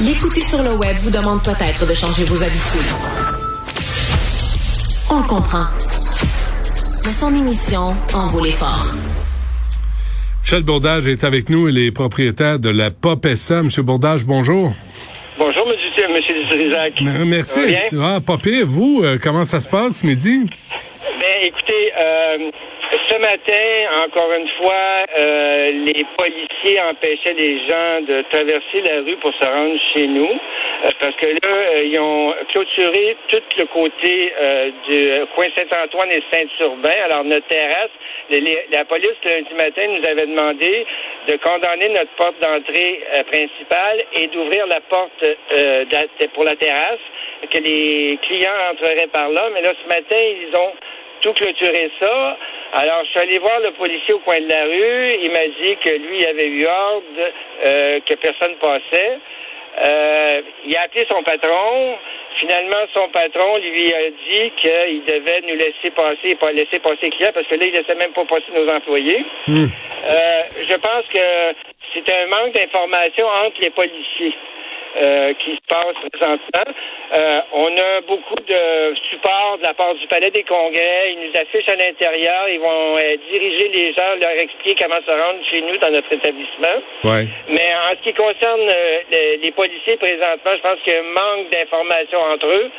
L'écouter sur le web vous demande peut-être de changer vos habitudes. On comprend. Mais son émission en vaut l'effort. Michel Bourdage est avec nous, il est propriétaire de la Popessa. Monsieur Bourdage, bonjour. Bonjour, monsieur, monsieur Trisac. Merci. Ah, pas pire. Vous, euh, comment ça se passe ce midi? Ben, écoutez, euh, ce matin, encore une fois, euh, les policiers empêchaient les gens de traverser la rue pour se rendre chez nous. Euh, parce que là, euh, ils ont clôturé tout le côté du coin Saint-Antoine et Saint-Urbain. Alors, notre terrasse, la police, lundi matin, nous avait demandé de condamner notre porte d'entrée principale et d'ouvrir la porte pour la terrasse, que les clients entreraient par là. Mais là, ce matin, ils ont tout clôturé ça. Alors, je suis allé voir le policier au coin de la rue. Il m'a dit que lui avait eu ordre euh, que personne passait. Euh, il a appelé son patron. Finalement, son patron lui a dit qu'il devait nous laisser passer, pas laisser passer les clients, parce que là, il laissait même pas passer nos employés. Hmm. Euh, je pense que c'est un manque d'information entre les policiers. Euh, qui se passe présentement. Euh, on a beaucoup de support de la part du Palais des Congrès. Ils nous affichent à l'intérieur. Ils vont euh, diriger les gens, leur expliquer comment se rendre chez nous dans notre établissement. Ouais. Mais en ce qui concerne les, les, policiers présentement, je pense qu'il y a un manque d'informations entre eux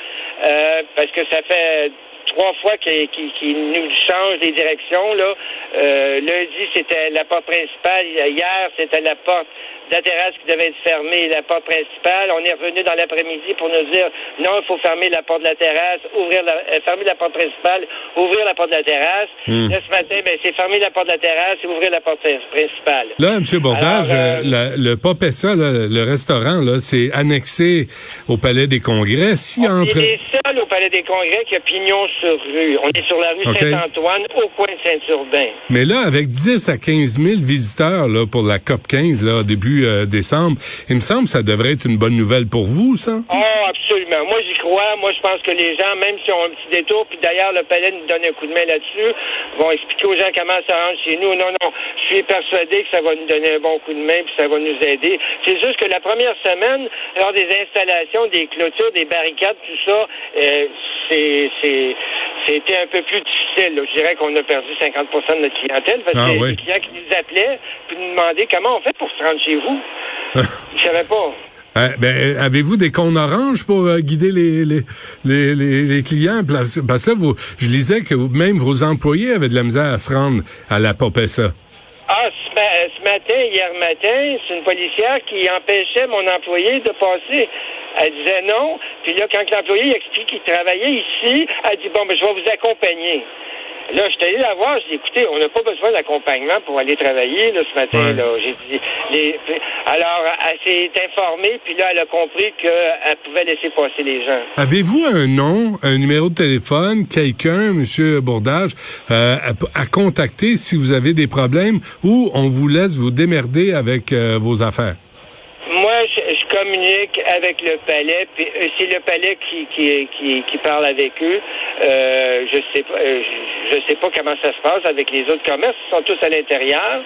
parce que ça fait trois fois qu'ils nous changent des directions. Là. lundi, c'était la porte principale. Hier, c'était la porte la terrasse qui devait être fermée, la porte principale. On est revenu dans l'après-midi pour nous dire non, il faut fermer la porte de la terrasse, ouvrir la, euh, fermer la porte principale, ouvrir la porte de la terrasse. Hmm. Là, ce matin, ben, c'est fermer la porte de la terrasse et ouvrir la porte principale. Là, M. Bordage, Alors, euh, le Popessa, le restaurant, là, c'est annexé au Palais des Congrès. Si entre... au Palais des Congrès qui a pignon sur rue. On est sur la rue Okay. Saint-Antoine, au coin de Saint-Urbain. Mais là, avec 10 à 15 000 visiteurs là, pour la COP 15 là, début euh, décembre, il me semble que ça devrait être une bonne nouvelle pour vous, ça? Oh, j'y crois. Moi, je pense que les gens, même s'ils ont un petit détour, puis d'ailleurs, le palais nous donne un coup de main là-dessus, vont expliquer aux gens comment ça rentre chez nous. Non, non, je suis persuadé que ça va nous donner un bon coup de main, puis ça va nous aider. C'est juste que la première semaine, lors des installations, des clôtures, des barricades, tout ça, euh, c'est, c'est, c'était un peu plus difficile. là. Je dirais qu'on a perdu 50% de notre clientèle parce Ah, que oui. les clients qui nous appelaient puis nous demandaient comment on fait pour se rendre chez vous. Ils savaient pas. Euh, ben, euh, avez-vous des cônes oranges pour euh, guider les, clients? Parce que vous, je lisais que même vos employés avaient de la misère à se rendre à la Popessa. Ah, ce, ma- ce matin, hier matin, c'est une policière qui empêchait mon employé de passer. Elle disait non. Puis là, quand l'employé explique qu'il travaillait ici, elle dit bon, ben, je vais vous accompagner. Là, je suis allé la voir, j'ai dit, écoutez, on n'a pas besoin d'accompagnement pour aller travailler, là, ce matin, Ouais. là. J'ai dit, les- alors, elle s'est informée, puis là, elle a compris qu'elle pouvait laisser passer les gens. Avez-vous un nom, un numéro de téléphone, quelqu'un, Monsieur Bourdage, euh, à, à contacter si vous avez des problèmes ou on vous laisse vous démerder avec euh, vos affaires? Moi, je, je communique avec le palais, puis euh, c'est le palais qui, qui, qui, qui parle avec eux. Euh, je sais pas, je, je sais pas comment ça se passe avec les autres commerces. Ils sont tous à l'intérieur.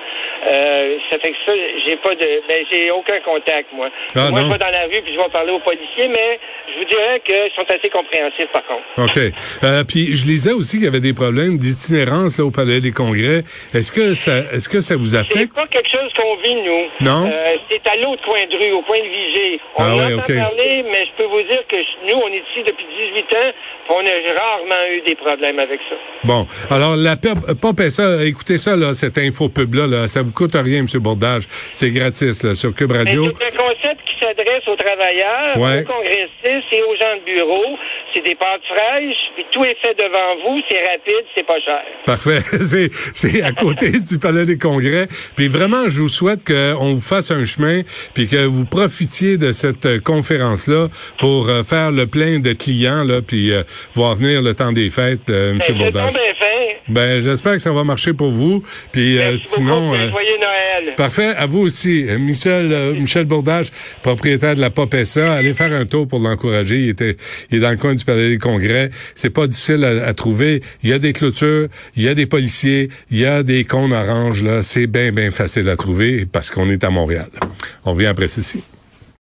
Euh, ça fait que ça, j'ai pas de, ben j'ai aucun contact moi. Ah, moi, non. je vais dans la rue puis je vais parler aux policiers, mais je vous dirais qu'ils sont assez compréhensifs par contre. OK. Euh, puis je lisais aussi qu'il y avait des problèmes d'itinérance au Palais des Congrès. Est-ce que ça est-ce que ça vous C'est affecte? pas quelque chose qu'on vit, nous. Non? Euh, c'est à l'autre coin de rue, au coin de Vigée. On Ah en parler, mais je peux vous dire que nous, on est ici depuis 18 ans, on a rarement eu des problèmes avec ça. Bon. Alors, la pas ça, écoutez ça, là, cette info pub-là, là, ça vous coûte rien, M. Bourdage. C'est gratis, là, sur Cube Radio. c'est un concept qui s'adresse aux travailleurs, Ouais. aux congressistes et aux gens de bureau. c'est des pâtes fraîches, puis tout est fait devant vous, c'est rapide, c'est pas cher. Parfait. C'est, c'est à côté du Palais des Congrès. Puis vraiment, je vous souhaite qu'on vous fasse un chemin, puis que vous profitiez de cette euh, conférence-là pour euh, faire le plein de clients, là, puis euh, voir venir le temps des fêtes, euh, M. Ben, c'est Bourdage. Ben, j'espère que ça va marcher pour vous. Puis euh, sinon... euh, joyeux Noël. Parfait. À vous aussi. Euh, Michel, euh, Michel Bourdage, propriétaire de la Popessa. Allez faire un tour pour l'encourager. Il était, il est dans le coin du Palais des Congrès. C'est pas difficile à, à trouver. Il y a des clôtures, il y a des policiers, il y a des cônes oranges, là. C'est bien, bien facile à trouver parce qu'on est à Montréal. On revient après ceci.